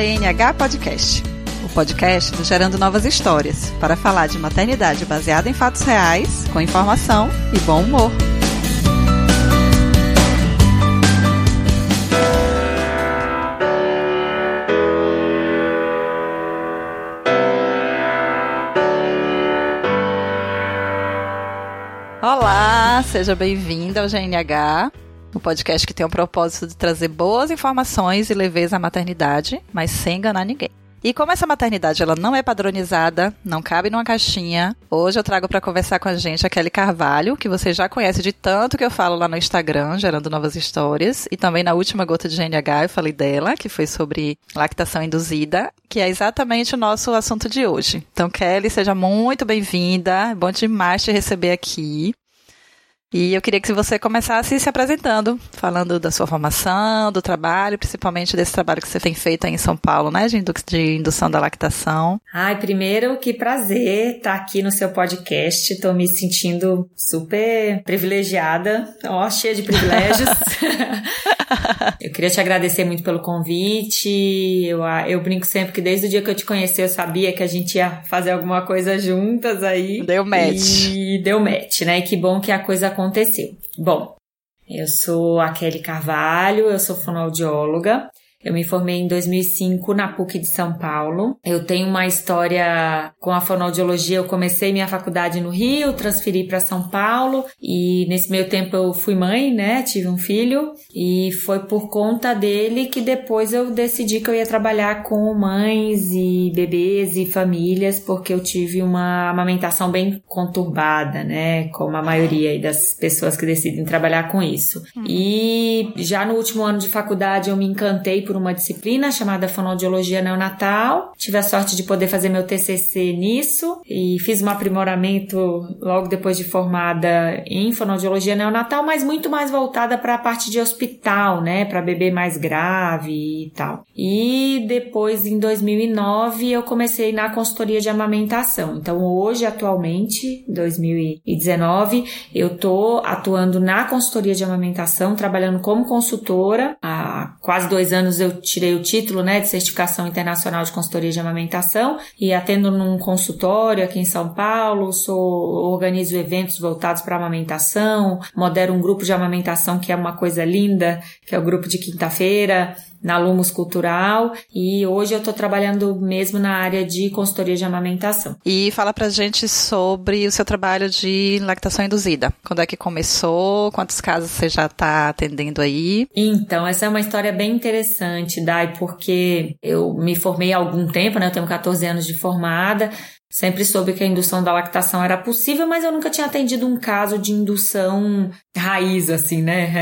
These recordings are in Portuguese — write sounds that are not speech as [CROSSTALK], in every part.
GNH Podcast, o podcast do Gerando Novas Histórias, para falar de maternidade baseada em fatos reais, com informação e bom humor. Olá, seja bem-vinda ao GNH, o podcast que tem o propósito de trazer boas informações e leveza à maternidade, mas sem enganar ninguém. E como essa maternidade ela não é padronizada, não cabe numa caixinha, hoje eu trago para conversar com a gente a Kelly Carvalho, que você já conhece de tanto que eu falo lá no Instagram, gerando novas histórias, e também na última gota de GNH eu falei dela, que foi sobre lactação induzida, que é exatamente o nosso assunto de hoje. Então, Kelly, seja muito bem-vinda, bom demais te receber aqui. E eu queria que você começasse se apresentando, falando da sua formação, do trabalho, principalmente desse trabalho que você tem feito aí em São Paulo, né, de, indu de indução da lactação. Ai, primeiro, que prazer estar aqui no seu podcast. Estou me sentindo super privilegiada, ó, cheia de privilégios. [LAUGHS] [LAUGHS] eu queria te agradecer muito pelo convite. Eu, eu brinco sempre que desde o dia que eu te conheci, eu sabia que a gente ia fazer alguma coisa juntas aí. Deu match. E deu match, né? E que bom que a coisa aconteceu. Bom, eu sou a Kelly Carvalho, eu sou fonoaudióloga. Eu me formei em 2005 na PUC de São Paulo. Eu tenho uma história com a fonoaudiologia. Eu comecei minha faculdade no Rio, transferi para São Paulo e nesse meio tempo eu fui mãe, né? Tive um filho e foi por conta dele que depois eu decidi que eu ia trabalhar com mães e bebês e famílias porque eu tive uma amamentação bem conturbada, né? Como a maioria das pessoas que decidem trabalhar com isso. Uhum. E já no último ano de faculdade eu me encantei por uma disciplina chamada Fonoaudiologia Neonatal. Tive a sorte de poder fazer meu TCC nisso e fiz um aprimoramento logo depois de formada em Fonoaudiologia Neonatal, mas muito mais voltada para a parte de hospital, né, para bebê mais grave e tal. E depois, em 2009, eu comecei na consultoria de amamentação. Então, hoje, atualmente, 2019, eu tô atuando na consultoria de amamentação, trabalhando como consultora. Há quase dois anos eu tirei o título né, de certificação internacional de consultoria de amamentação e atendo num consultório aqui em São Paulo, sou, organizo eventos voltados para amamentação, modero um grupo de amamentação que é uma coisa linda, que é o grupo de quinta-feira, na Lumos Cultural e hoje eu estou trabalhando mesmo na área de consultoria de amamentação. E fala pra gente sobre o seu trabalho de lactação induzida. Quando é que começou? Quantos casos você já está atendendo aí? Então, essa é uma história bem interessante, Dai, porque eu me formei há algum tempo, né? Eu tenho 14 anos de formada, Sempre soube que a indução da lactação era possível, mas eu nunca tinha atendido um caso de indução raiz, assim, né?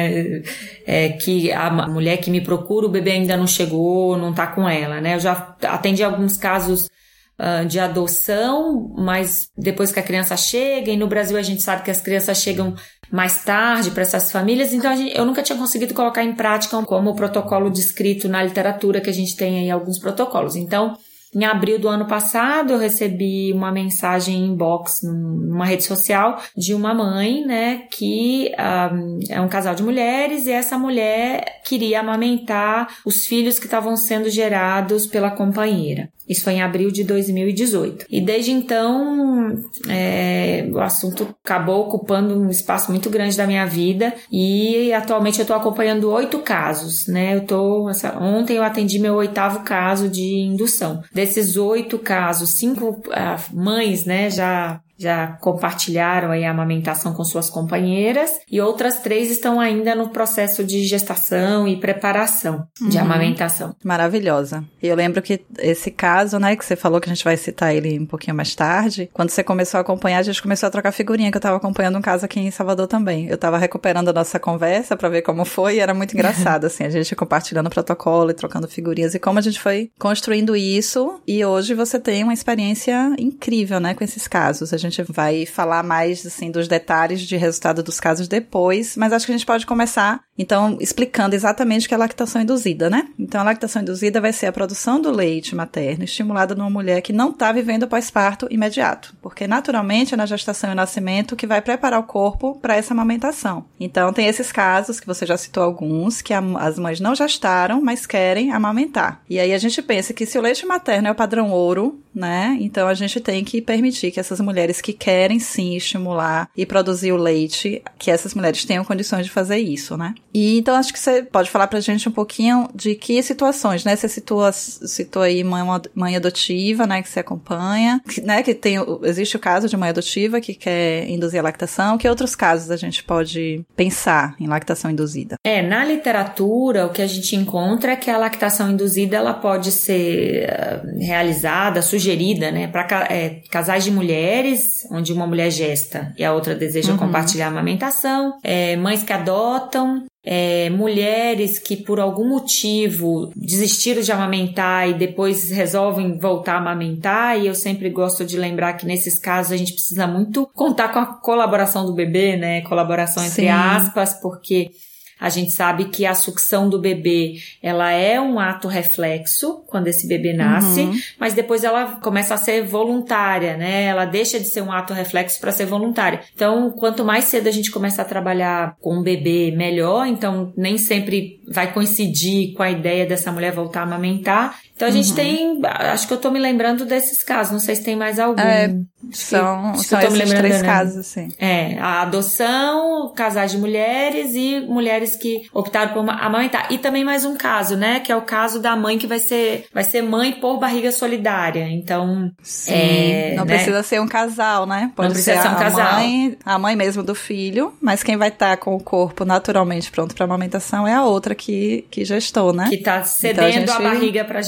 É, é, que a mulher que me procura, o bebê ainda não chegou, não tá com ela, né? Eu já atendi alguns casos uh, de adoção, mas depois que a criança chega, e no Brasil a gente sabe que as crianças chegam mais tarde para essas famílias, então gente, eu nunca tinha conseguido colocar em prática como o protocolo descrito na literatura, que a gente tem aí alguns protocolos. Então, em abril do ano passado, eu recebi uma mensagem inbox numa rede social de uma mãe, né, que um, é um casal de mulheres e essa mulher queria amamentar os filhos que estavam sendo gerados pela companheira. Isso foi em abril de 2018. E desde então, é, o assunto acabou ocupando um espaço muito grande da minha vida e atualmente eu estou acompanhando oito casos, né? Eu tô, ontem eu atendi meu oitavo caso de indução. Desses oito casos, cinco uh, mães, né, já já compartilharam aí a amamentação com suas companheiras e outras três estão ainda no processo de gestação e preparação uhum. de amamentação. Maravilhosa. E eu lembro que esse caso, né, que você falou que a gente vai citar ele um pouquinho mais tarde, quando você começou a acompanhar, a gente começou a trocar figurinha, que eu tava acompanhando um caso aqui em Salvador também. Eu tava recuperando a nossa conversa para ver como foi e era muito engraçado, assim, a gente compartilhando protocolo e trocando figurinhas e como a gente foi construindo isso e hoje você tem uma experiência incrível, né, com esses casos. A gente gente vai falar mais assim dos detalhes de resultado dos casos depois, mas acho que a gente pode começar Então, explicando exatamente o que é lactação induzida, né? Então, a lactação induzida vai ser a produção do leite materno estimulada numa mulher que não está vivendo pós-parto imediato, porque naturalmente é na gestação e nascimento que vai preparar o corpo para essa amamentação. Então, tem esses casos que você já citou alguns, que a, as mães não gestaram, mas querem amamentar. E aí a gente pensa que se o leite materno é o padrão ouro, né? Então a gente tem que permitir que essas mulheres que querem sim estimular e produzir o leite, que essas mulheres tenham condições de fazer isso, né? E então acho que você pode falar pra gente um pouquinho de que situações, né? Você citou, citou aí mãe, mãe adotiva, né? Que você acompanha, né? Que tem, existe o caso de mãe adotiva que quer induzir a lactação. Que outros casos a gente pode pensar em lactação induzida? É, na literatura o que a gente encontra é que a lactação induzida ela pode ser eh, realizada, sugerida, né? Para é, casais de mulheres, onde uma mulher gesta e a outra deseja uhum. compartilhar a amamentação, é, mães que adotam, é, mulheres que por algum motivo desistiram de amamentar e depois resolvem voltar a amamentar, e eu sempre gosto de lembrar que nesses casos a gente precisa muito contar com a colaboração do bebê, né? Colaboração entre Sim. aspas, porque a gente sabe que a sucção do bebê, ela é um ato reflexo quando esse bebê nasce, uhum. mas depois ela começa a ser voluntária, né? Ela deixa de ser um ato reflexo para ser voluntária. Então, quanto mais cedo a gente começa a trabalhar com o bebê, melhor. Então, nem sempre vai coincidir com a ideia dessa mulher voltar a amamentar. Então a gente uhum. tem, acho que eu tô me lembrando desses casos, não sei se tem mais algum. É, são que, são esses três né? casos, sim. É, a adoção, casais de mulheres e mulheres que optaram por amamentar. E também mais um caso, né, que é o caso da mãe que vai ser, vai ser mãe por barriga solidária. Então, sim, é, não né? precisa ser um casal, né? Pode não precisa ser, um casal. Mãe, a mãe mesmo do filho, mas quem vai estar tá com o corpo naturalmente pronto para amamentação é a outra que, que gestou, né? Que tá cedendo então, a, gente... a barriga para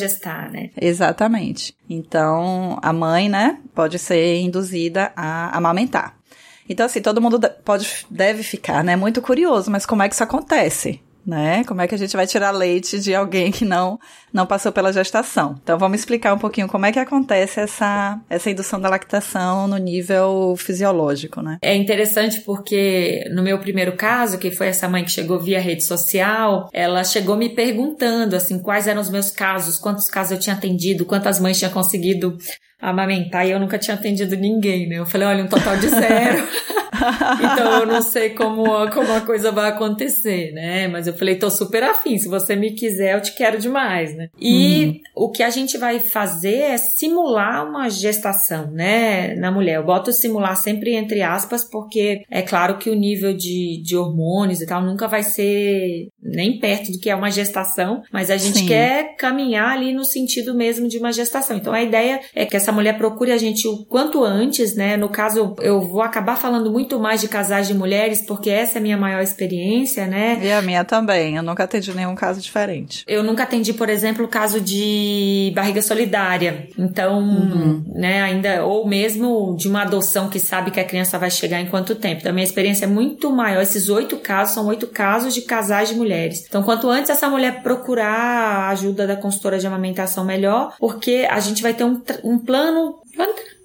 né? Exatamente. Então, a mãe, né, pode ser induzida a amamentar. Então, assim, todo mundo pode, deve ficar, né, muito curioso, mas como é que isso acontece? Né? Como é que a gente vai tirar leite de alguém que não não passou pela gestação? Então vamos explicar um pouquinho como é que acontece essa essa indução da lactação no nível fisiológico, né? É interessante porque no meu primeiro caso, que foi essa mãe que chegou via rede social, ela chegou me perguntando assim quais eram os meus casos, quantos casos eu tinha atendido, quantas mães tinha conseguido amamentar e eu nunca tinha atendido ninguém, né? Eu falei, olha, um total de zero. [LAUGHS] então eu não sei como, como a coisa vai acontecer, né? Mas eu falei, tô super afim. Se você me quiser, eu te quero demais, né? E uhum. o que a gente vai fazer é simular uma gestação, né? Na mulher. Eu boto simular sempre entre aspas, porque é claro que o nível de, de hormônios e tal nunca vai ser nem perto do que é uma gestação, mas a gente Sim. quer caminhar ali no sentido mesmo de uma gestação. Então a ideia é que essa mulher procure a gente o quanto antes, né? No caso, eu vou acabar falando muito mais de casais de mulheres, porque essa é a minha maior experiência, né? E a minha também. Eu nunca atendi nenhum caso diferente. Eu nunca atendi, por exemplo, o caso de barriga solidária. Então, uhum. né, ainda, ou mesmo de uma adoção que sabe que a criança vai chegar em quanto tempo. Então, a minha experiência é muito maior. Esses oito casos são oito casos de casais de mulheres. Então, quanto antes essa mulher procurar a ajuda da consultora de amamentação, melhor, porque a gente vai ter um, um plano, plano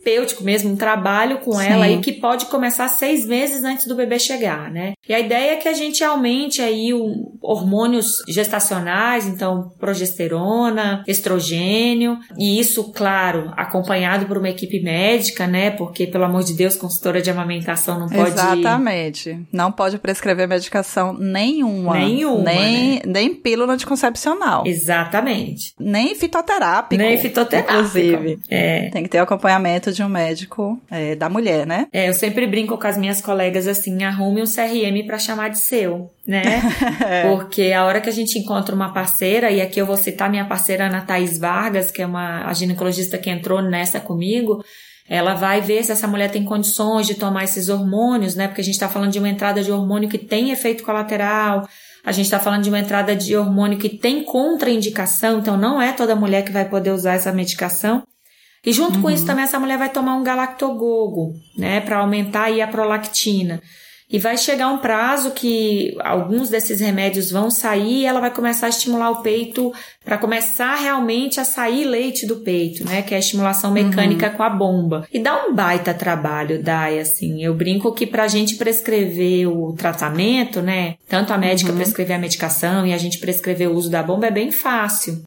terapêutico mesmo, um trabalho com Sim. ela aí que pode começar seis meses antes do bebê chegar, né? E a ideia é que a gente aumente aí o hormônios gestacionais, então progesterona, estrogênio, e isso, claro, acompanhado por uma equipe médica, né? Porque, pelo amor de Deus, consultora de amamentação não pode. Exatamente. Não pode prescrever medicação nenhuma. Nenhuma. Nem, né? nem pílula anticoncepcional. Exatamente. Nem fitoterápico. Nem fitoterápico. Inclusive. É. Tem que ter acompanhamento de um médico é, da mulher, né? É, eu sempre brinco com as minhas colegas assim, arrume um CRM para chamar de seu, né? [LAUGHS] é. Porque a hora que a gente encontra uma parceira, e aqui eu vou citar minha parceira Ana Thaís Vargas, que é uma a ginecologista que entrou nessa comigo, ela vai ver se essa mulher tem condições de tomar esses hormônios, né? Porque a gente está falando de uma entrada de hormônio que tem efeito colateral, a gente está falando de uma entrada de hormônio que tem contraindicação, então não é toda mulher que vai poder usar essa medicação. E junto uhum. com isso uhum. também essa mulher vai tomar um galactogogo, né, para aumentar aí a prolactina. E vai chegar um prazo que alguns desses remédios vão sair e ela vai começar a estimular o peito para começar realmente a sair leite do peito, né? Que é a estimulação mecânica uhum. com a bomba. E dá um baita trabalho, Dai, assim. Eu brinco que pra gente prescrever o tratamento, né? Tanto a médica uhum. prescrever a medicação e a gente prescrever o uso da bomba é bem fácil.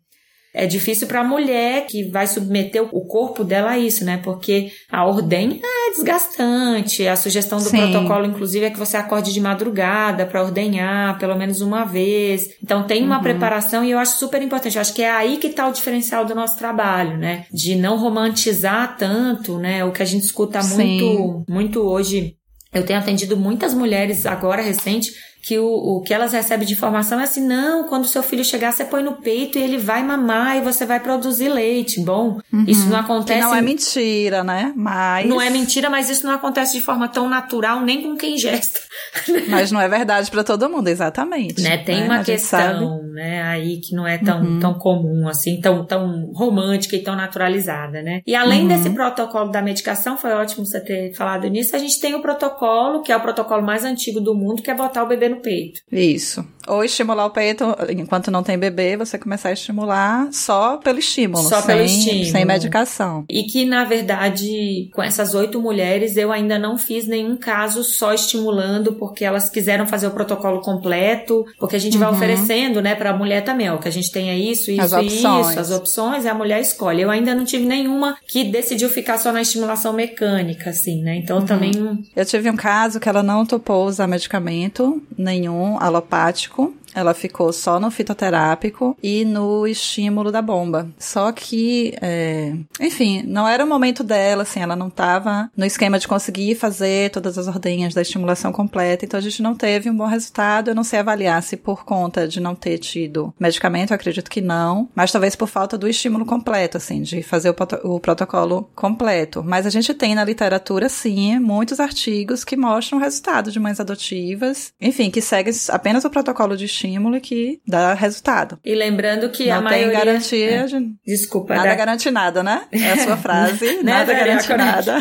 É difícil para a mulher que vai submeter o corpo dela a isso, né? Porque a ordenha é desgastante. A sugestão do Sim. protocolo, inclusive, é que você acorde de madrugada para ordenhar pelo menos uma vez. Então tem uma uhum. preparação e eu acho super importante. Eu acho que é aí que está o diferencial do nosso trabalho, né? De não romantizar tanto, né? O que a gente escuta muito, muito hoje eu tenho atendido muitas mulheres agora recente que o, o que elas recebem de informação é assim: não, quando seu filho chegar, você põe no peito e ele vai mamar e você vai produzir leite. Bom, uhum. isso não acontece. Que não é mentira, né? Mas. Não é mentira, mas isso não acontece de forma tão natural nem com quem gesta. [LAUGHS] Mas não é verdade para todo mundo, exatamente. Né? Tem né? uma questão, né, aí que não é tão, uhum. tão comum, assim, tão, tão romântica e tão naturalizada, né? E além uhum. desse protocolo da medicação, foi ótimo você ter falado nisso, a gente tem o protocolo, que é o protocolo mais antigo do mundo, que é botar o bebê no peito. Isso. Ou estimular o peito, enquanto não tem bebê, você começar a estimular só pelo estímulo. Só sem, pelo estímulo. Sem medicação. E que, na verdade, com essas oito mulheres, eu ainda não fiz nenhum caso só estimulando, porque elas quiseram fazer o protocolo completo, porque a gente uhum. vai oferecendo, né, pra mulher também, ó, que a gente tenha isso, isso e isso, as opções, e a mulher escolhe. Eu ainda não tive nenhuma que decidiu ficar só na estimulação mecânica, assim, né? Então uhum. também. Eu tive um caso que ela não topou usar medicamento, nenhum alopático ela ficou só no fitoterápico e no estímulo da bomba. Só que, é, enfim, não era o momento dela, assim, ela não estava no esquema de conseguir fazer todas as ordenhas da estimulação completa, então a gente não teve um bom resultado. Eu não sei avaliar se por conta de não ter tido medicamento, acredito que não, mas talvez por falta do estímulo completo, assim, de fazer o, o protocolo completo. Mas a gente tem na literatura, sim, muitos artigos que mostram o resultado de mães adotivas, enfim, que seguem apenas o protocolo de estímulo que dá resultado. E lembrando que não a maioria... tem garantia é. de... Desculpa. Nada da... garante nada, né? É a sua [LAUGHS] frase. Né, nada garante nada.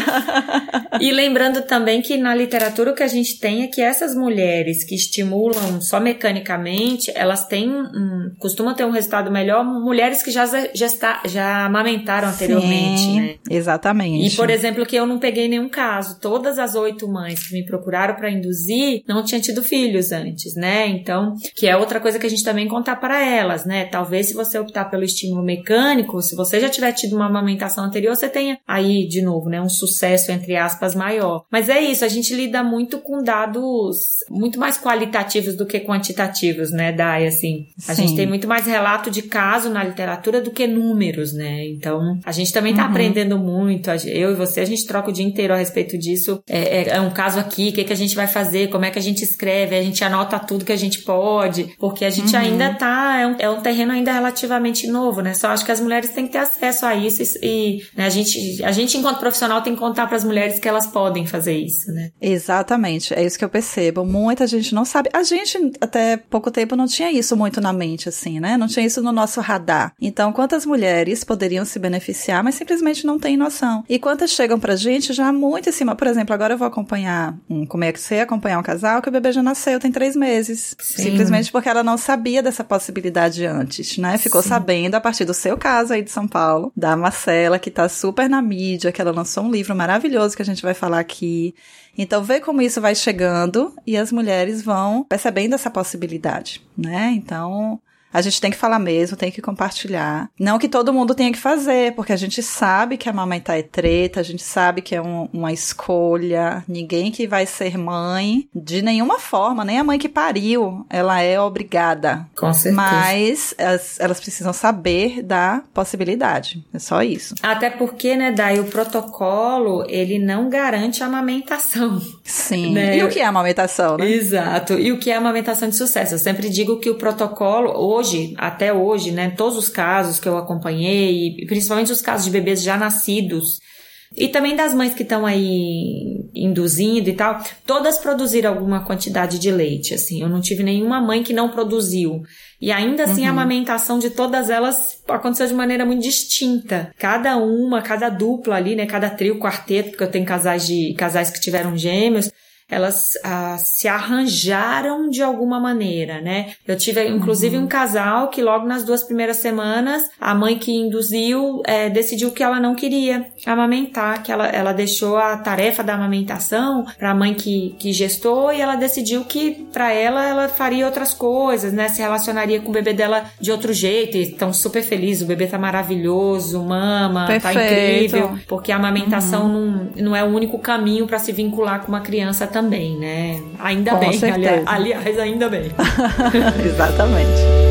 [LAUGHS] e lembrando também que na literatura o que a gente tem é que essas mulheres que estimulam só mecanicamente, elas têm um, costumam ter um resultado melhor mulheres que já, já, está, já amamentaram anteriormente, Sim, né? Exatamente. E, por exemplo, que eu não peguei nenhum caso. Todas as oito mães que me procuraram para induzir não tinham tido filhos antes, né? Então, que é outra coisa que a gente também contar para elas, né? Talvez se você optar pelo estímulo mecânico, se você já tiver tido uma amamentação anterior, você tenha aí, de novo, né, um sucesso, entre aspas, maior. Mas é isso, a gente lida muito com dados muito mais qualitativos do que quantitativos, né, Dai, assim. A Sim. gente tem muito mais relato de caso na literatura do que números, né? Então, a gente também tá uhum. aprendendo muito, eu e você, a gente troca o dia inteiro a respeito disso. É, é, é um caso aqui, o que, que a gente vai fazer, como é que a gente escreve, a gente anota tudo que a gente pode, pode, porque a gente uhum. ainda tá, é um, é um, terreno ainda relativamente novo, né? Só acho que as mulheres têm que ter acesso a isso e, e né, a, gente, a gente, enquanto profissional, tem que contar para as mulheres que elas podem fazer isso, né? Exatamente, é isso que eu percebo. Muita gente não sabe. A gente, até pouco tempo, não tinha isso muito na mente, assim, né? Não tinha isso no nosso radar. Então, quantas mulheres poderiam se beneficiar, mas simplesmente não têm noção? E quantas chegam pra gente já muito em cima? Por exemplo, agora eu vou acompanhar um, como é que você acompanhar um casal que o bebê já nasceu, tem três meses. Sim. Simplesmente Justamente porque ela não sabia dessa possibilidade antes, né? Ficou Sim. sabendo a partir do seu caso aí de São Paulo, da Marcela, que tá super na mídia, que ela lançou um livro maravilhoso que a gente vai falar aqui. Então, vê como isso vai chegando e as mulheres vão percebendo essa possibilidade, né? Então, a gente tem que falar mesmo, tem que compartilhar. Não que todo mundo tenha que fazer, porque a gente sabe que amamentar é treta, a gente sabe que é um, uma escolha. Ninguém que vai ser mãe, de nenhuma forma, nem a mãe que pariu, ela é obrigada. Com certeza. Mas elas, elas precisam saber da possibilidade. É só isso. Até porque, né, Dai, o protocolo, ele não garante a amamentação. Sim. [LAUGHS] Né? E o que é amamentação, né? Exato. E o que é amamentação de sucesso? Eu sempre digo que o protocolo, hoje, até hoje, né, todos os casos que eu acompanhei, principalmente os casos de bebês já nascidos, e também das mães que estão aí induzindo e tal, todas produziram alguma quantidade de leite, assim. Eu não tive nenhuma mãe que não produziu. E ainda assim uhum. a amamentação de todas elas aconteceu de maneira muito distinta. Cada uma, cada dupla ali, né, cada trio, quarteto, porque eu tenho casais de casais que tiveram gêmeos, elas ah, se arranjaram de alguma maneira, né? Eu tive, inclusive, uhum. um casal que logo nas duas primeiras semanas, a mãe que induziu é, decidiu que ela não queria amamentar, que ela, ela deixou a tarefa da amamentação para a mãe que, que gestou e ela decidiu que para ela ela faria outras coisas, né? Se relacionaria com o bebê dela de outro jeito e estão super felizes, o bebê tá maravilhoso, mama, tá Perfeito. tá incrível, porque a amamentação uhum. não, não é o único caminho para se vincular com uma criança também, né? Ainda com bem, aliás, aliás, ainda bem. [LAUGHS] Exatamente.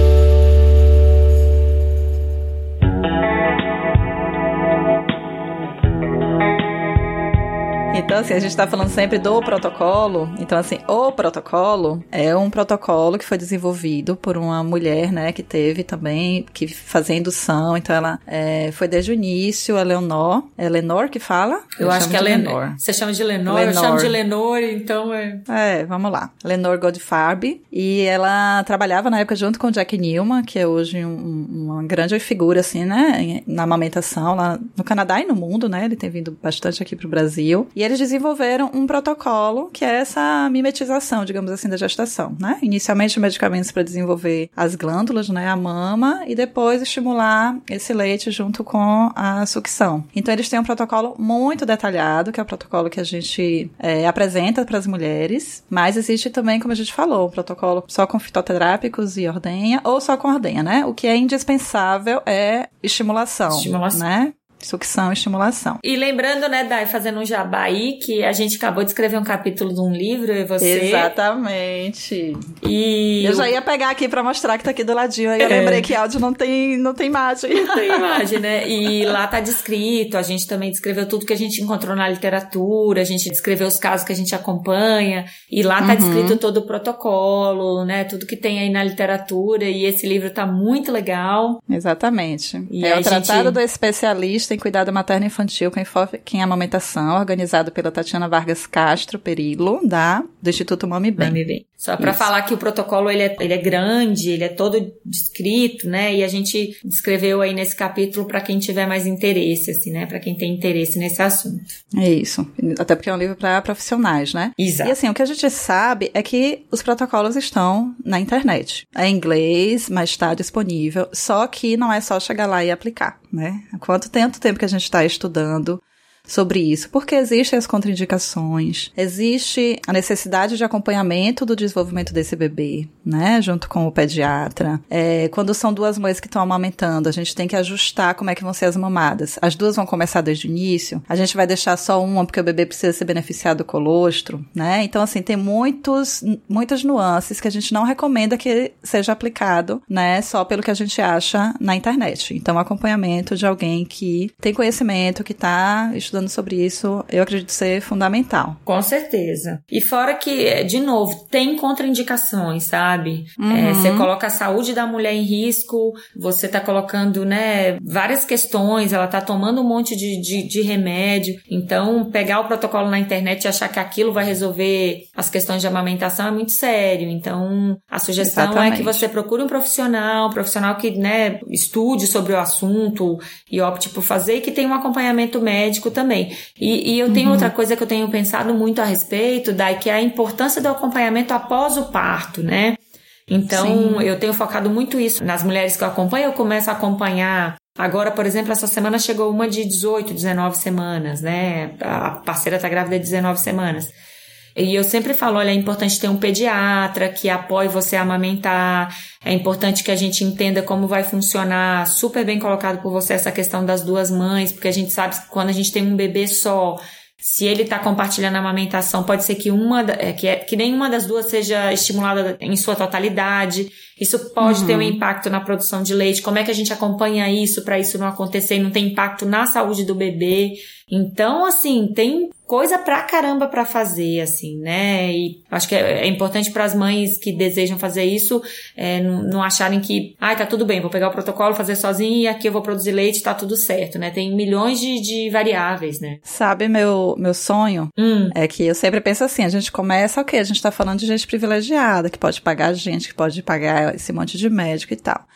Então, assim, a gente está falando sempre do protocolo. Então, assim, o protocolo é um protocolo que foi desenvolvido por uma mulher, né, que teve também, que fazia indução. Então, ela é, foi desde o início, a Leonor. É Lenor que fala? Eu, eu acho que é Lenor. Você chama de Lenor, Lenor, eu chamo de Lenor, então é. É, vamos lá. Lenor Godfarb. E ela trabalhava na época junto com Jack Newman, que é hoje um, uma grande figura, assim, né, na amamentação lá no Canadá e no mundo, né? Ele tem vindo bastante aqui pro Brasil. E eles desenvolveram um protocolo que é essa mimetização, digamos assim, da gestação, né? Inicialmente medicamentos para desenvolver as glândulas, né, a mama, e depois estimular esse leite junto com a sucção. Então eles têm um protocolo muito detalhado, que é o protocolo que a gente é, apresenta para as mulheres, mas existe também, como a gente falou, um protocolo só com fitoterápicos e ordenha, ou só com ordenha, né? O que é indispensável é estimulação, estimulação. né? Sucção e estimulação. E lembrando, né, Dai, fazendo um jabá aí, que a gente acabou de escrever um capítulo de um livro, eu e você. Exatamente. E... Eu já ia pegar aqui para mostrar que tá aqui do ladinho, aí eu é. lembrei que áudio não tem, não tem imagem. Não tem imagem, né? E lá tá descrito, a gente também descreveu tudo que a gente encontrou na literatura, a gente descreveu os casos que a gente acompanha, e lá tá uhum. descrito todo o protocolo, né, tudo que tem aí na literatura, e esse livro tá muito legal. Exatamente. E é o Tratado gente... do Especialista em Cuidado Materno Infantil com enfoque em amamentação, organizado pela Tatiana Vargas Castro Perilo, da, do Instituto Mami Bem. Mami Bem. Só para falar que o protocolo ele é, ele é grande, ele é todo descrito, né? E a gente descreveu aí nesse capítulo para quem tiver mais interesse, assim, né? Para quem tem interesse nesse assunto. É isso. Até porque é um livro para profissionais, né? Exato. E assim, o que a gente sabe é que os protocolos estão na internet. É em inglês, mas está disponível. Só que não é só chegar lá e aplicar, né? Quanto tanto tempo que a gente está estudando sobre isso, porque existem as contraindicações, existe a necessidade de acompanhamento do desenvolvimento desse bebê, né, junto com o pediatra. É, quando são duas mães que estão amamentando, a gente tem que ajustar como é que vão ser as mamadas. As duas vão começar desde o início, a gente vai deixar só uma porque o bebê precisa ser beneficiado do colostro, né? Então, assim, tem muitos, muitas nuances que a gente não recomenda que seja aplicado, né, só pelo que a gente acha na internet. Então, acompanhamento de alguém que tem conhecimento, que está estudando estudando sobre isso, eu acredito ser fundamental. Com certeza. E fora que, de novo, tem contraindicações, sabe? Uhum. É, você coloca a saúde da mulher em risco, você tá colocando, né, várias questões, ela tá tomando um monte de, de, de remédio. Então, pegar o protocolo na internet e achar que aquilo vai resolver as questões de amamentação é muito sério. Então, a sugestão Exatamente. é que você procure um profissional, um profissional que, né, estude sobre o assunto e opte por fazer e que tenha um acompanhamento médico também também. E, e eu tenho uhum. outra coisa que eu tenho pensado muito a respeito, Dai, que é a importância do acompanhamento após o parto, né? Então, Sim. eu tenho focado muito isso nas mulheres que eu acompanho, eu começo a acompanhar Agora, por exemplo, essa semana chegou uma de 18, 19 semanas, né? A parceira tá grávida de 19 semanas. E eu sempre falo, olha, é importante ter um pediatra que apoie você a amamentar, é importante que a gente entenda como vai funcionar, super bem colocado por você essa questão das duas mães, porque a gente sabe que quando a gente tem um bebê só, se ele está compartilhando a amamentação, pode ser que uma é, que, é, que nenhuma das duas seja estimulada em sua totalidade. Isso pode uhum. ter um uhum. impacto na produção de leite. Como é que a gente acompanha isso para isso não acontecer e não ter impacto na saúde do bebê? Então, assim, tem coisa pra caramba pra fazer, assim, né? E acho que é, é importante para as mães que desejam fazer isso é, não, não, acharem que, ah, tá tudo bem, vou pegar o protocolo, fazer sozinho e aqui eu vou produzir leite, tá tudo certo, né? Tem milhões de, de variáveis, né? Sabe, meu, meu sonho hum. é que eu sempre penso assim, a gente começa, ok, a gente tá falando de gente privilegiada, que pode pagar gente, que pode pagar esse monte de médico e tal.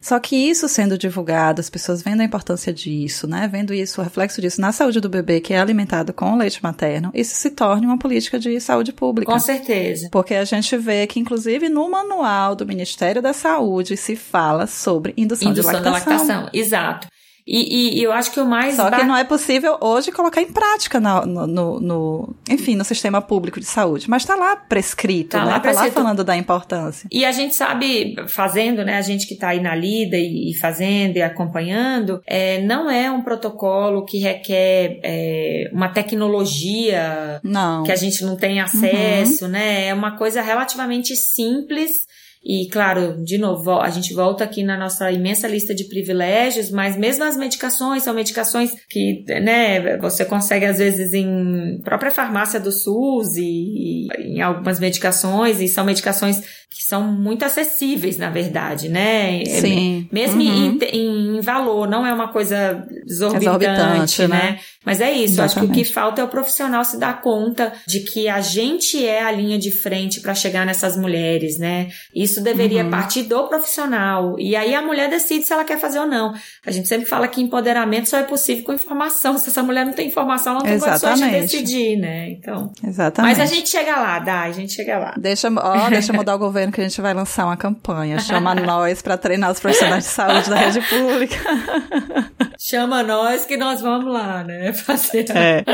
Só que isso sendo divulgado, as pessoas vendo a importância disso, né? Vendo isso, o reflexo disso na saúde do bebê que é alimentado com leite materno, isso se torna uma política de saúde pública. Com certeza. Porque a gente vê que, inclusive, no manual do Ministério da Saúde se fala sobre indução, indução de lactação. da lactação. Exato. E, e, eu acho que o mais. Só que não é possível hoje colocar em prática no, no, no enfim, no sistema público de saúde. Mas está lá prescrito, tá né? Lá prescrito. Tá lá falando da importância. E a gente sabe, fazendo, né? A gente que está aí na lida e, fazendo e acompanhando, é, não é um protocolo que requer é, uma tecnologia não. que a gente não tem acesso, uhum. né? É uma coisa relativamente simples e, claro, de novo, a gente volta aqui na nossa imensa lista de privilégios, mas mesmo as medicações são medicações que, né, você consegue às vezes em própria farmácia do SUS e, e em algumas medicações, e são medicações que são muito acessíveis, na verdade, né? Sim. Mesmo uhum. em, em, valor, não é uma coisa exorbitante, exorbitante né? né? Mas é isso, Exatamente. acho que o que falta é o profissional se dar conta de que a gente é a linha de frente para chegar nessas mulheres, né? Isso deveria uhum. partir do profissional. E aí a mulher decide se ela quer fazer ou não. A gente sempre fala que empoderamento só é possível com informação. [LAUGHS] Se essa mulher não tem informação, ela não tem condições de decidir, né? Então. Exatamente. Mas a gente chega lá, dá, a gente chega lá. Deixa, ó, deixa mudar o governo que a gente vai lançar uma campanha. Chama [LAUGHS] nós para treinar os profissionais de saúde da rede pública. Chama nós que nós vamos lá, né? Fazer. É.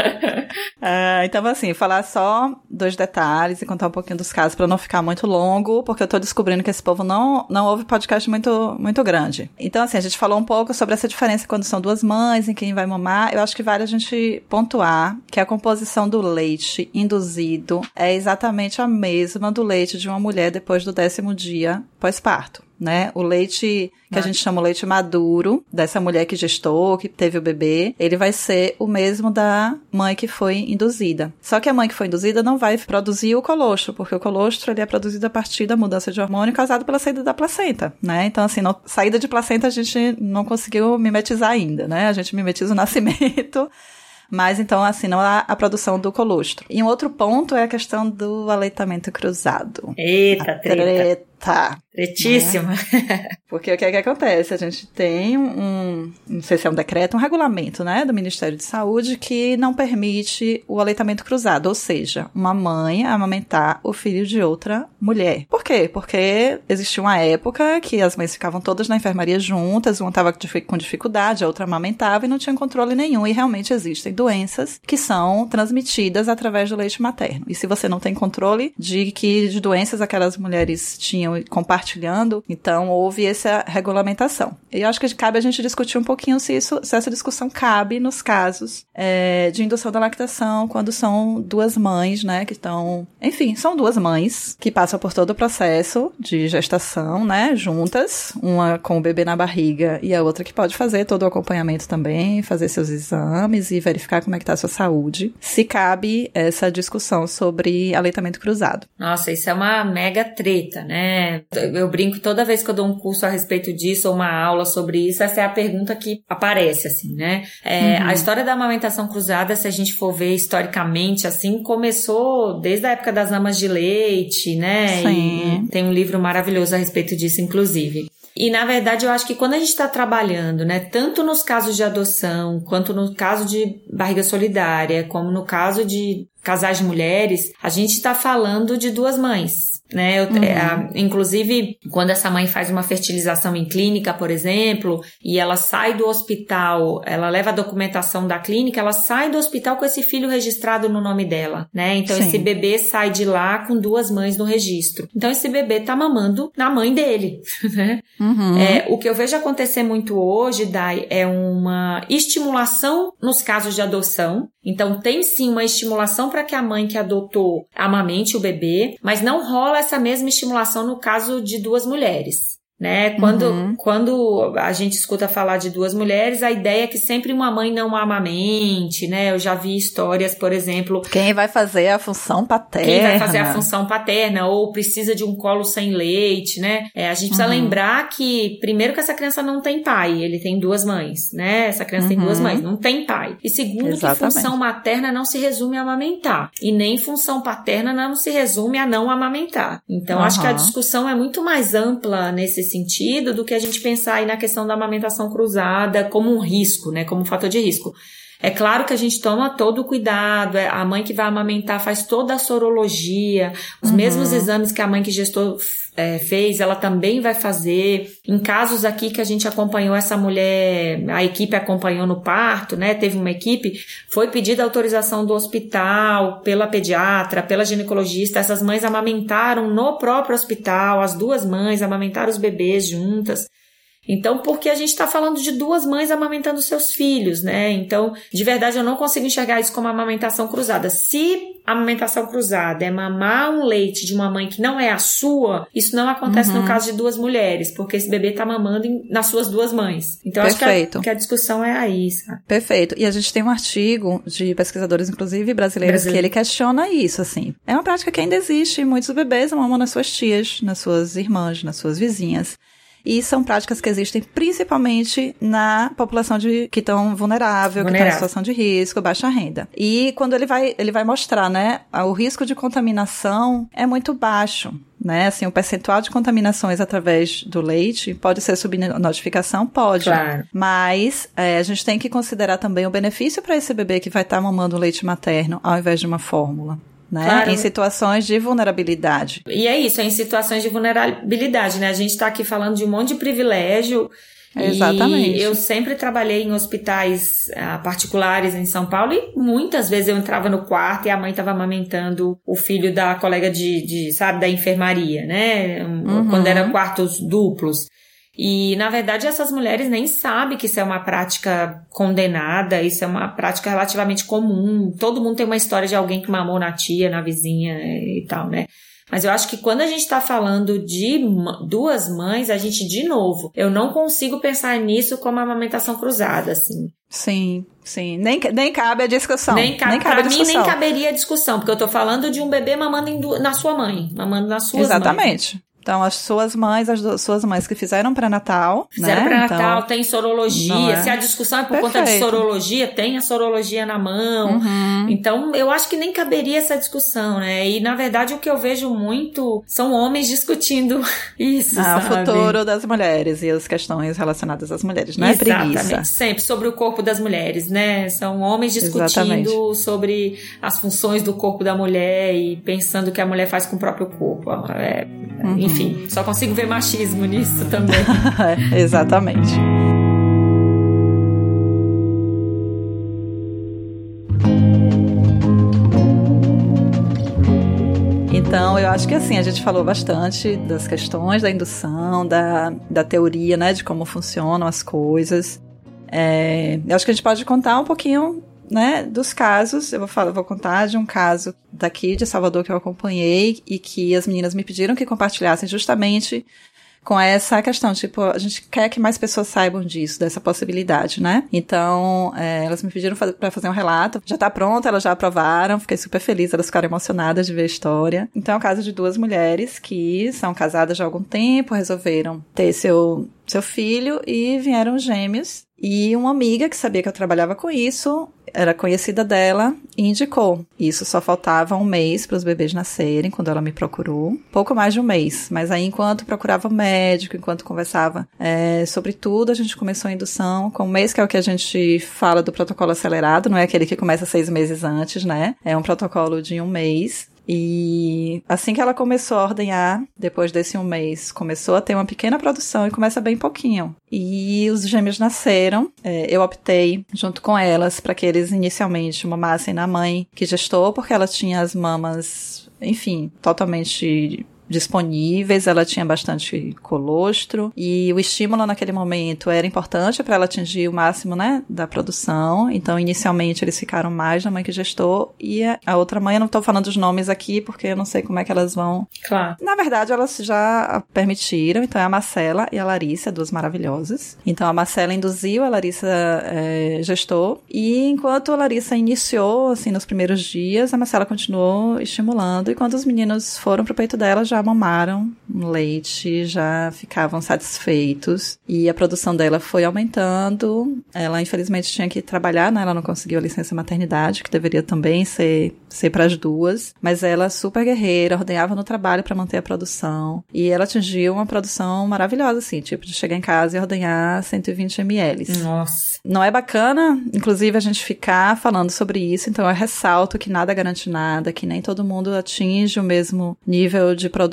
Uh, então, assim, falar só dois detalhes e contar um pouquinho dos casos para não ficar muito longo, porque eu tô descobrindo que esse povo não, não ouve podcast muito, muito grande. Então, assim, a gente falou um pouco sobre essa diferença quando são duas mães em quem vai mamar. Eu acho que vale a gente pontuar que a composição do leite induzido é exatamente a mesma do leite de uma mulher depois do décimo dia pós-parto né? O leite que a gente chama o leite maduro, dessa mulher que gestou, que teve o bebê, ele vai ser o mesmo da mãe que foi induzida. Só que a mãe que foi induzida não vai produzir o colostro, porque o colostro ele é produzido a partir da mudança de hormônio causado pela saída da placenta, né? Então, assim, não, saída de placenta a gente não conseguiu mimetizar ainda, né? A gente mimetiza o [LAUGHS] nascimento. Mas então, assim, não há a produção do colostro. E um outro ponto é a questão do aleitamento cruzado. Eita, treta. treta. Tretíssima. Né? Porque o que é que acontece? A gente tem um, não sei se é um decreto, um regulamento, né, do Ministério de Saúde que não permite o aleitamento cruzado, ou seja, uma mãe amamentar o filho de outra mulher. Por quê? Porque existia uma época que as mães ficavam todas na enfermaria juntas, uma estava com dificuldade, a outra amamentava e não tinha controle nenhum. E realmente existem doenças que são transmitidas através do leite materno. E se você não tem controle de que de doenças aquelas mulheres tinham compartilhando, então houve essa regulamentação. E eu acho que cabe a gente discutir um pouquinho se, isso, se essa discussão cabe nos casos é, de indução da lactação, quando são duas mães, né, que estão, enfim, são duas mães que passam por todo o processo de gestação, né, juntas, uma com o bebê na barriga e a outra que pode fazer todo o acompanhamento também, fazer seus exames e verificar como é que tá a sua saúde. Se cabe essa discussão sobre aleitamento cruzado. Nossa, isso é uma mega treta, né? Eu brinco toda vez que eu dou um curso a respeito disso ou uma aula sobre isso, essa é a pergunta que aparece, assim, né? É, uhum. A história da amamentação cruzada, se a gente for ver historicamente, assim, começou desde a época das amas de leite, né? Sim. E tem um livro maravilhoso a respeito disso, inclusive. E na verdade eu acho que quando a gente está trabalhando, né, tanto nos casos de adoção, quanto no caso de barriga solidária, como no caso de casais de mulheres, a gente está falando de duas mães né? Eu, uhum. a, inclusive, quando essa mãe faz uma fertilização em clínica, por exemplo, e ela sai do hospital, ela leva a documentação da clínica, ela sai do hospital com esse filho registrado no nome dela, né? Então Sim. esse bebê sai de lá com duas mães no registro. Então esse bebê tá mamando na mãe dele, [LAUGHS] né? Uhum. É, o que eu vejo acontecer muito hoje, Dai, é uma estimulação nos casos de adoção. Então tem sim uma estimulação para que a mãe que adotou amamente o bebê, mas não rola essa mesma estimulação no caso de duas mulheres né? Quando, uhum. quando a gente escuta falar de duas mulheres, a ideia é que sempre uma mãe não amamente, né? Eu já vi histórias, por exemplo. Quem vai fazer a função paterna? Quem vai fazer a função paterna, ou precisa de um colo sem leite, né? É, a gente precisa uhum. lembrar que, primeiro, que essa criança não tem pai, ele tem duas mães, né? Essa criança uhum. tem duas uhum. mães, não tem pai. E segundo, Exatamente. que função materna não se resume a amamentar. E nem função paterna não se resume a não amamentar. Então, acho que a discussão é muito mais ampla nesse sentido do que a gente pensar aí na questão da amamentação cruzada como um risco, né? Como um fator de risco. É claro que a gente toma todo o cuidado, é, a mãe que vai amamentar faz toda a sorologia, os uhum. mesmos exames que a mãe que gestou é, fez, ela também vai fazer. Em casos aqui que a gente acompanhou essa mulher, a equipe acompanhou no parto, né? Teve uma equipe, foi pedida autorização do hospital pela pediatra, pela ginecologista. Essas mães amamentaram no próprio hospital, as duas mães amamentaram os bebês juntas. Então, porque a gente está falando de duas mães amamentando seus filhos, né? Então, de verdade, eu não consigo enxergar isso como amamentação cruzada. Se a amamentação cruzada é mamar um leite de uma mãe que não é a sua, isso não acontece uhum. no caso de duas mulheres, porque esse bebê está mamando em, nas suas duas mães. Então, Perfeito. acho que a, que a, discussão é aí, sabe? Perfeito. E a gente tem um artigo de pesquisadores, inclusive brasileiros, Brasileiro. que ele questiona isso, assim. É uma prática que ainda existe. Muitos bebês mamam nas suas tias, nas suas irmãs, nas suas vizinhas. E são práticas que existem principalmente na população de, que estão vulnerável, vulnerável, que está em situação de risco, baixa renda. E quando ele vai, ele vai mostrar, né, o risco de contaminação é muito baixo né? Assim, o percentual de contaminações através do leite pode ser subnotificação? Pode. Claro. Mas é, a gente tem que considerar também o benefício para esse bebê que vai estar tá mamando leite materno ao invés de uma fórmula né? Claro. Em situações de vulnerabilidade. E é isso, é em situações de vulnerabilidade, né? A gente está aqui falando de um monte de privilégio. Exatamente. E eu sempre trabalhei em hospitais uh, particulares em São Paulo e muitas vezes eu entrava no quarto e a mãe estava amamentando o filho da colega de, de sabe, da enfermaria, né? Uhum. Quando eram quartos duplos. E, na verdade, essas mulheres nem sabem que isso é uma prática condenada, isso é uma prática relativamente comum. Todo mundo tem uma história de alguém que mamou na tia, na vizinha e tal, né? Mas eu acho que quando a gente está falando de duas mães, a gente, de novo, eu não consigo pensar nisso como amamentação cruzada, assim. Sim, sim. Nem, nem cabe a discussão. Nem, ca nem cabe pra a discussão. mim, nem caberia a discussão, porque eu tô falando de um bebê mamando na sua mãe, mamando na sua Exatamente. Mães. Então, as suas mães, as suas mães que fizeram pré-natal. Fizeram né? pré-natal, então, tem sorologia. É? Se a discussão é por Perfeito. conta de sorologia, tem a sorologia na mão. Uhum. Então, eu acho que nem caberia essa discussão, né? E, na verdade, o que eu vejo muito são homens [LAUGHS] discutindo isso. Ah, sabe? o futuro das mulheres e as questões relacionadas às mulheres, não é Exatamente, preguiça. sempre sobre o corpo das mulheres, né? São homens discutindo Exatamente. sobre as funções do corpo da mulher e pensando o que a mulher faz com o próprio corpo. É, uhum. Enfim, só consigo ver machismo nisso também. [LAUGHS] Exatamente. Então, eu acho que assim, a gente falou bastante das questões da indução, da, da teoria, né, de como funcionam as coisas. É, eu acho que a gente pode contar um pouquinho né, dos casos, eu vou, falar, vou contar de um caso daqui de Salvador que eu acompanhei e que as meninas me pediram que compartilhassem justamente com essa questão, tipo, a gente quer que mais pessoas saibam disso, dessa possibilidade, né? Então, é, elas me pediram para fazer um relato, já tá pronto, elas já aprovaram, fiquei super feliz, elas ficaram emocionadas de ver a história. Então, é o caso de duas mulheres que são casadas já há algum tempo, resolveram ter seu, seu filho e vieram gêmeos. E uma amiga que sabia que eu trabalhava com isso era conhecida dela e indicou. Isso só faltava um mês para os bebês nascerem quando ela me procurou. Pouco mais de um mês. Mas aí, enquanto procurava o médico, enquanto conversava é, sobre tudo, a gente começou a indução com um mês, que é o que a gente fala do protocolo acelerado, não é aquele que começa seis meses antes, né? É um protocolo de um mês. E assim que ela começou a ordenhar, depois desse um mês, começou a ter uma pequena produção e começa bem pouquinho. E os gêmeos nasceram. É, eu optei, junto com elas, para que eles inicialmente mamassem na mãe que gestou, porque ela tinha as mamas, enfim, totalmente disponíveis, ela tinha bastante colostro e o estímulo naquele momento era importante para ela atingir o máximo, né, da produção. Então, inicialmente eles ficaram mais na mãe que gestou e a outra mãe, eu não estou falando os nomes aqui porque eu não sei como é que elas vão. Claro. Na verdade, elas já permitiram, então é a Marcela e a Larissa, duas maravilhosas. Então, a Marcela induziu, a Larissa é, gestou e enquanto a Larissa iniciou, assim, nos primeiros dias, a Marcela continuou estimulando e quando os meninos foram pro peito dela, já já mamaram leite, já ficavam satisfeitos e a produção dela foi aumentando. Ela infelizmente tinha que trabalhar, né? Ela não conseguiu a licença maternidade, que deveria também ser ser para as duas, mas ela super guerreira, ordenhava no trabalho para manter a produção e ela atingiu uma produção maravilhosa assim, tipo de chegar em casa e ordenhar 120 ml. Nossa. Não é bacana, inclusive a gente ficar falando sobre isso, então eu ressalto que nada garante nada, que nem todo mundo atinge o mesmo nível de produção,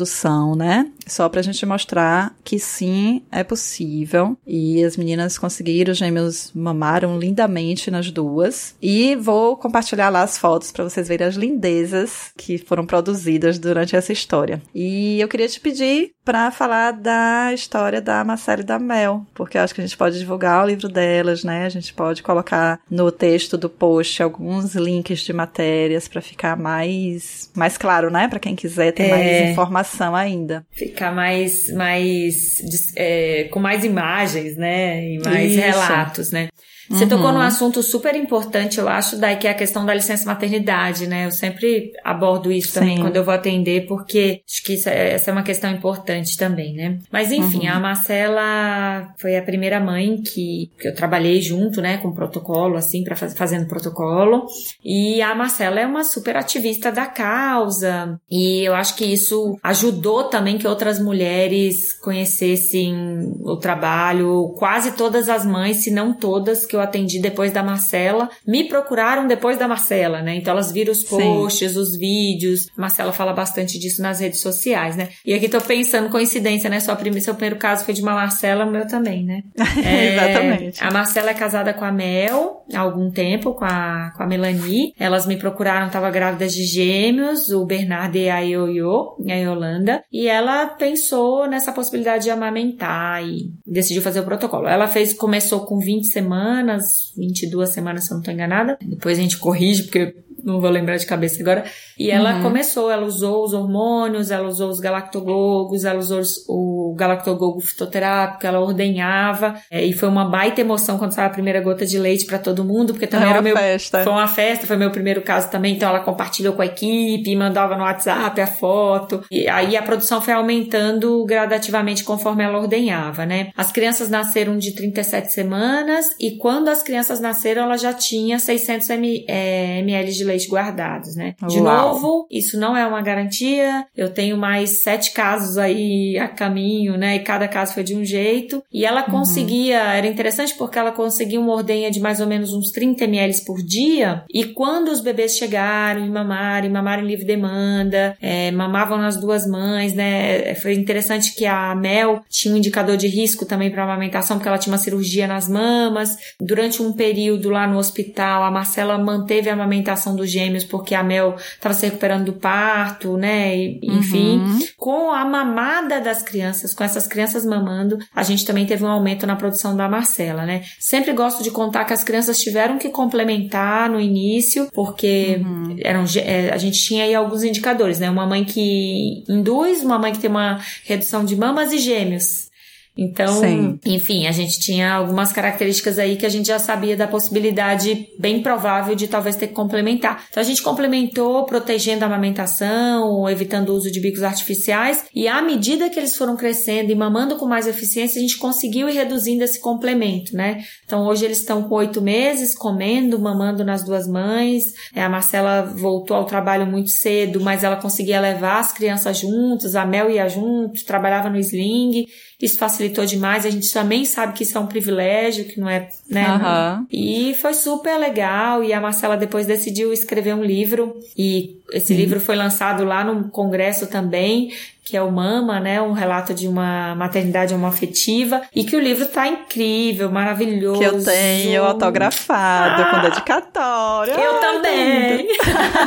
né? Só pra gente mostrar que sim, é possível. E as meninas conseguiram, os gêmeos mamaram lindamente nas duas. E vou compartilhar lá as fotos para vocês verem as lindezas que foram produzidas durante essa história. E eu queria te pedir para falar da história da Marcela e da Mel, porque eu acho que a gente pode divulgar o livro delas, né? A gente pode colocar no texto do post alguns links de matérias para ficar mais mais claro, né? Para quem quiser ter é, mais informação ainda. Ficar mais mais é, com mais imagens, né? E mais Isso. relatos, né? Você uhum. tocou num assunto super importante, eu acho, daí que é a questão da licença maternidade, né? Eu sempre abordo isso Sim. também quando eu vou atender, porque acho que é, essa é uma questão importante também, né? Mas enfim, uhum. a Marcela foi a primeira mãe que, que eu trabalhei junto, né, com protocolo, assim, para faz, fazendo protocolo. E a Marcela é uma super ativista da causa. E eu acho que isso ajudou também que outras mulheres conhecessem o trabalho. Quase todas as mães, se não todas, que eu atendi depois da Marcela me procuraram depois da Marcela, né? Então elas viram os posts, Sim. os vídeos. A Marcela fala bastante disso nas redes sociais, né? E aqui tô pensando, coincidência, né? Sua seu primeiro caso foi de uma Marcela, o meu também, né? [LAUGHS] É, Exatamente. A Marcela é casada com a Mel há algum tempo, com a, com a Melanie. Elas me procuraram, tava grávidas de gêmeos, o Bernardo e a e a Yolanda. E ela pensou nessa possibilidade de amamentar e decidiu fazer o protocolo. Ela fez, começou com 20 semanas semanas, 22 semanas, se eu não estou enganada. Depois a gente corrige, porque não vou lembrar de cabeça agora. E ela uhum. começou, ela usou os hormônios, ela usou os galactogogos, ela usou o galactogogo fitoterápico, ela ordenhava. É, e foi uma baita emoção quando saiu a primeira gota de leite para todo mundo, porque também é era meu. Festa. Foi uma festa, foi meu primeiro caso também. Então ela compartilhou com a equipe, mandava no WhatsApp a foto. E aí a produção foi aumentando gradativamente conforme ela ordenhava, né? As crianças nasceram de 37 semanas e quando as crianças nasceram, ela já tinha 600 ml, é, ml de leite guardados, né? De Uau. novo, isso não é uma garantia. Eu tenho mais sete casos aí a caminho, né? E cada caso foi de um jeito. E ela uhum. conseguia, uhum. era interessante porque ela conseguia uma ordenha de mais ou menos uns 30 ml por dia. E quando os bebês chegaram e mamaram, e mamaram em livre demanda, é, mamavam nas duas mães, né? Foi interessante que a Mel tinha um indicador de risco também para amamentação, porque ela tinha uma cirurgia nas mamas. Durante um período lá no hospital, a Marcela manteve a amamentação dos gêmeos porque a Mel estava se recuperando do parto, né? E, enfim, uhum. com a mamada das crianças, com essas crianças mamando, a gente também teve um aumento na produção da Marcela, né? Sempre gosto de contar que as crianças tiveram que complementar no início, porque uhum. eram, é, a gente tinha aí alguns indicadores, né? Uma mãe que induz, uma mãe que tem uma redução de mamas e gêmeos. Então, Sim. enfim, a gente tinha algumas características aí que a gente já sabia da possibilidade bem provável de talvez ter que complementar. Então a gente complementou protegendo a amamentação, evitando o uso de bicos artificiais e à medida que eles foram crescendo e mamando com mais eficiência, a gente conseguiu ir reduzindo esse complemento, né? Então hoje eles estão com oito meses, comendo, mamando nas duas mães. É, a Marcela voltou ao trabalho muito cedo, mas ela conseguia levar as crianças juntas, a Mel ia junto, trabalhava no sling isso facilitou demais. A gente também sabe que isso é um privilégio, que não é, né? Uhum. E foi super legal. E a Marcela depois decidiu escrever um livro. E esse livro foi lançado lá no congresso também que é o Mama, né? Um relato de uma maternidade homoafetiva. E que o livro tá incrível, maravilhoso. Que eu tenho autografado, ah, com dedicatória. Eu também!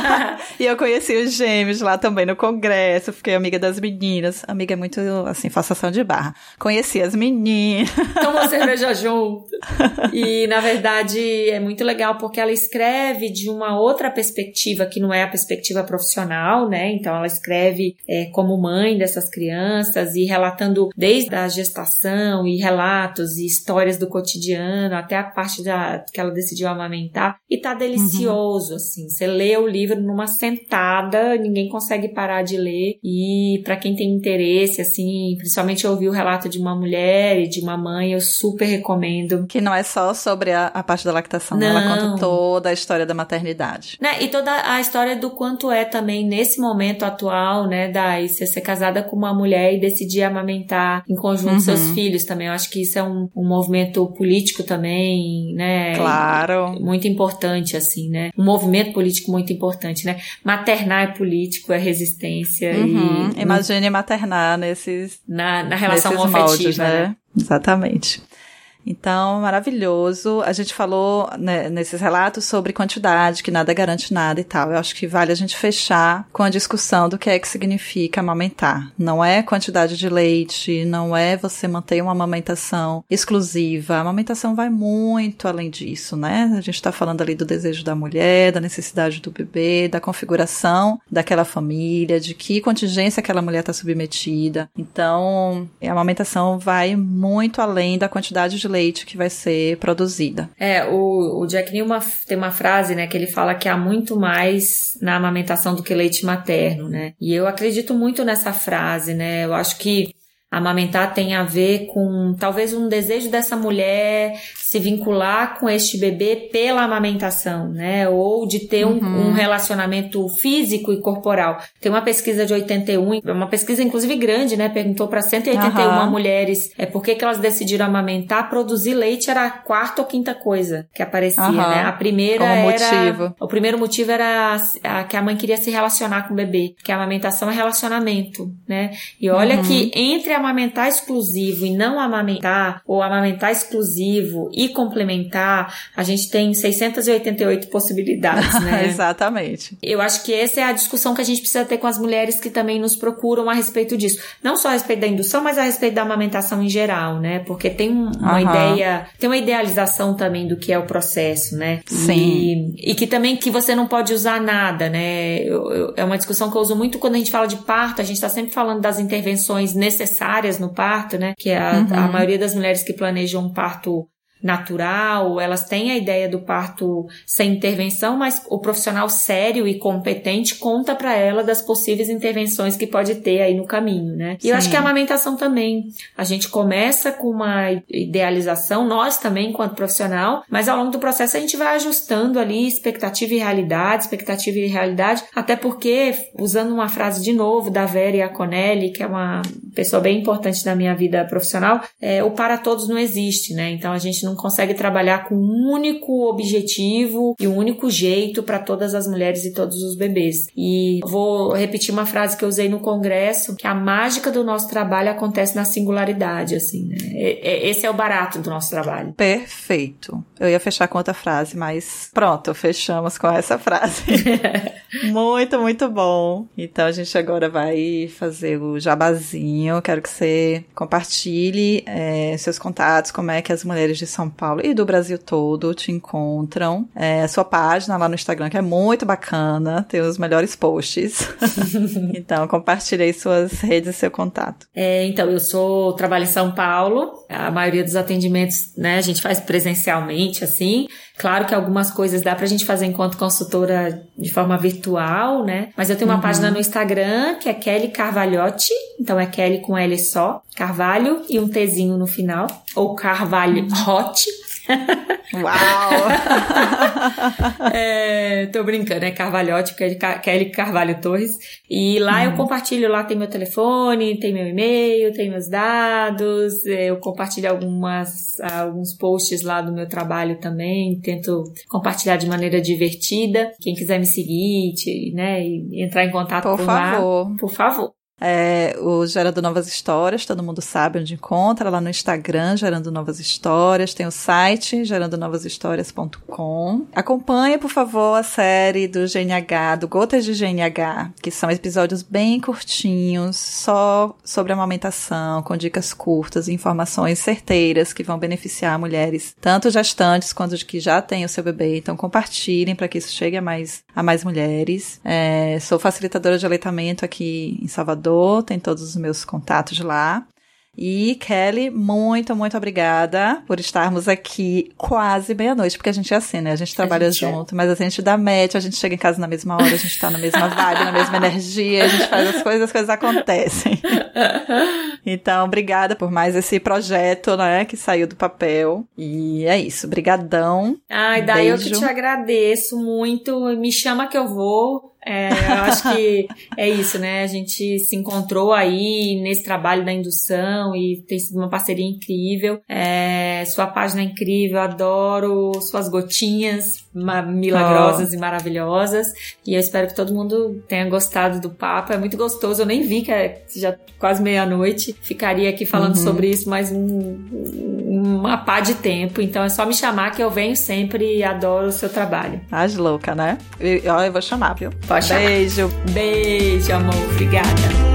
[LAUGHS] e eu conheci os gêmeos lá também no congresso, fiquei amiga das meninas. Amiga é muito, assim, façação de barra. Conheci conheci as meninas. [LAUGHS] Tomou cerveja junto. E, na verdade, é muito legal porque ela escreve de uma outra perspectiva que não é a perspectiva profissional, né? Então, ela escreve é, como mãe dessas crianças e relatando desde a gestação e relatos e histórias do cotidiano até a parte da, que ela decidiu amamentar. E tá delicioso, uhum. assim. Você lê o livro numa sentada, ninguém consegue parar de ler. E para quem tem interesse, assim, principalmente ouvir o relato de uma mulher e de uma mãe, eu super recomendo. Que não é só sobre a, a parte da lactação, não. Né? ela conta toda a história da maternidade. Né? E toda a história do quanto é também nesse momento atual, né, da ser casada com uma mulher e decidir amamentar em conjunto uhum. seus filhos também. Eu acho que isso é um, um movimento político também, né? Claro. Muito importante, assim, né? Um movimento político muito importante, né? Maternar é político, é resistência uhum. e... Imagine maternar nesses... Na, na relação afetiva, moldes, né? né? Exatamente. Então, maravilhoso. A gente falou né, nesses relatos sobre quantidade, que nada garante nada e tal. Eu acho que vale a gente fechar com a discussão do que é que significa amamentar. Não é quantidade de leite, não é você manter uma amamentação exclusiva. A amamentação vai muito além disso, né? A gente está falando ali do desejo da mulher, da necessidade do bebê, da configuração daquela família, de que contingência aquela mulher está submetida. Então, a amamentação vai muito além da quantidade de leite que vai ser produzida. É, o, o Jack Newman tem uma frase, né, que ele fala que há muito mais na amamentação do que leite materno, né? E eu acredito muito nessa frase, né? Eu acho que amamentar tem a ver com talvez um desejo dessa mulher se vincular com este bebê pela amamentação, né? Ou de ter um, uhum. um, relacionamento físico e corporal. Tem uma pesquisa de 81, uma pesquisa inclusive grande, né? Perguntou para 181 uhum. mulheres é, por que, que elas decidiram amamentar. Produzir leite era a quarta ou quinta coisa que aparecia, uhum. né? A primeira Como era... Motivo. O primeiro motivo era a, a, que a mãe queria se relacionar com o bebê. Que a amamentação é relacionamento, né? E olha uhum. que entre amamentar exclusivo e não amamentar, ou amamentar exclusivo e complementar, a gente tem 688 possibilidades, [LAUGHS] né? Exatamente. Eu acho que essa é a discussão que a gente precisa ter com as mulheres que também nos procuram a respeito disso. Não só a respeito da indução, mas a respeito da amamentação em geral, né? Porque tem uma uhum. ideia, tem uma idealização também do que é o processo, né? Sim. E, e que também que você não pode usar nada, né? Eu, eu, é uma discussão que eu uso muito quando a gente fala de parto, a gente está sempre falando das intervenções necessárias no parto, né? Que é a, uhum. a maioria das mulheres que planejam um parto natural, elas têm a ideia do parto sem intervenção, mas o profissional sério e competente conta para ela das possíveis intervenções que pode ter aí no caminho, né? E eu acho que a amamentação também. A gente começa com uma idealização, nós também, enquanto profissional, mas ao longo do processo a gente vai ajustando ali expectativa e realidade, expectativa e realidade, até porque, usando uma frase de novo da Vera Iaconelli, que é uma pessoa bem importante da minha vida profissional, é, o para todos não existe, né? Então a gente não consegue trabalhar com um único objetivo e um único jeito para todas as mulheres e todos os bebês. E vou repetir uma frase que eu usei no congresso, que a mágica do nosso trabalho acontece na singularidade, assim, né? Esse é o barato do nosso trabalho. Perfeito. Eu ia fechar com outra frase, mas pronto, fechamos com essa frase. [LAUGHS] muito, muito bom. Então a gente agora vai fazer o jabazinho. Quero que você compartilhe é, seus contatos, como é que as mulheres de São Paulo e do Brasil todo te encontram. É, a sua página lá no Instagram, que é muito bacana, tem os melhores posts. [LAUGHS] [LAUGHS] então, compartilhei suas redes e seu contato. É, então, eu sou, trabalho em São Paulo. A maioria dos atendimentos, né, a gente faz presencialmente, assim. Claro que algumas coisas dá pra gente fazer enquanto consultora de forma virtual, né? Mas eu tenho uma uhum. página no Instagram que é Kelly Carvalhotti. Então é Kelly com L só, Carvalho e um Tzinho no final. Ou Carvalho. Hot. [LAUGHS] Uau! [LAUGHS] é, tô brincando, é Carvalhote, é Kelly Carvalho Torres. E lá eu uhum. compartilho, lá tem meu telefone, tem meu e-mail, tem meus dados, é, eu compartilho algumas, alguns posts lá do meu trabalho também, tento compartilhar de maneira divertida. Quem quiser me seguir, né, e entrar em contato por por favor. lá, por favor. É, o Gerando Novas Histórias, todo mundo sabe onde encontra, lá no Instagram, Gerando Novas Histórias, tem o site gerandonovashistórias.com. Acompanhe, por favor, a série do GNH, do Gotas de GNH, que são episódios bem curtinhos, só sobre amamentação, com dicas curtas, informações certeiras que vão beneficiar mulheres, tanto gestantes quanto de que já têm o seu bebê. Então compartilhem para que isso chegue a mais, a mais mulheres. É, sou facilitadora de aleitamento aqui em Salvador Tem todos os meus contatos lá. E Kelly, muito, muito obrigada por estarmos aqui quase meia-noite, porque a gente é assim, né? A gente trabalha a gente é. junto, é. mas a gente dá match, a gente chega em casa na mesma hora, a gente tá na mesma vibe, na mesma energia, a gente faz as coisas, as coisas acontecem. [LAUGHS] Então, obrigada por mais esse projeto, né, que saiu do papel. E é isso, brigadão. Ai, daí eu que te agradeço muito. Me chama que eu vou. É, eu acho que [LAUGHS] é isso, né? A gente se encontrou aí nesse trabalho da indução e tem sido uma parceria incrível. É, sua página é incrível, adoro suas gotinhas milagrosas oh. e maravilhosas. E eu espero que todo mundo tenha gostado do papo. É muito gostoso. Eu nem vi que é já quase meia-noite. Ficaria aqui falando uhum. sobre isso mais um, uma pá de tempo. Então é só me chamar que eu venho sempre e adoro o seu trabalho. As louca, né? Eu, eu vou chamar, viu? Pode Beijo. Chamar. Beijo, amor. Obrigada.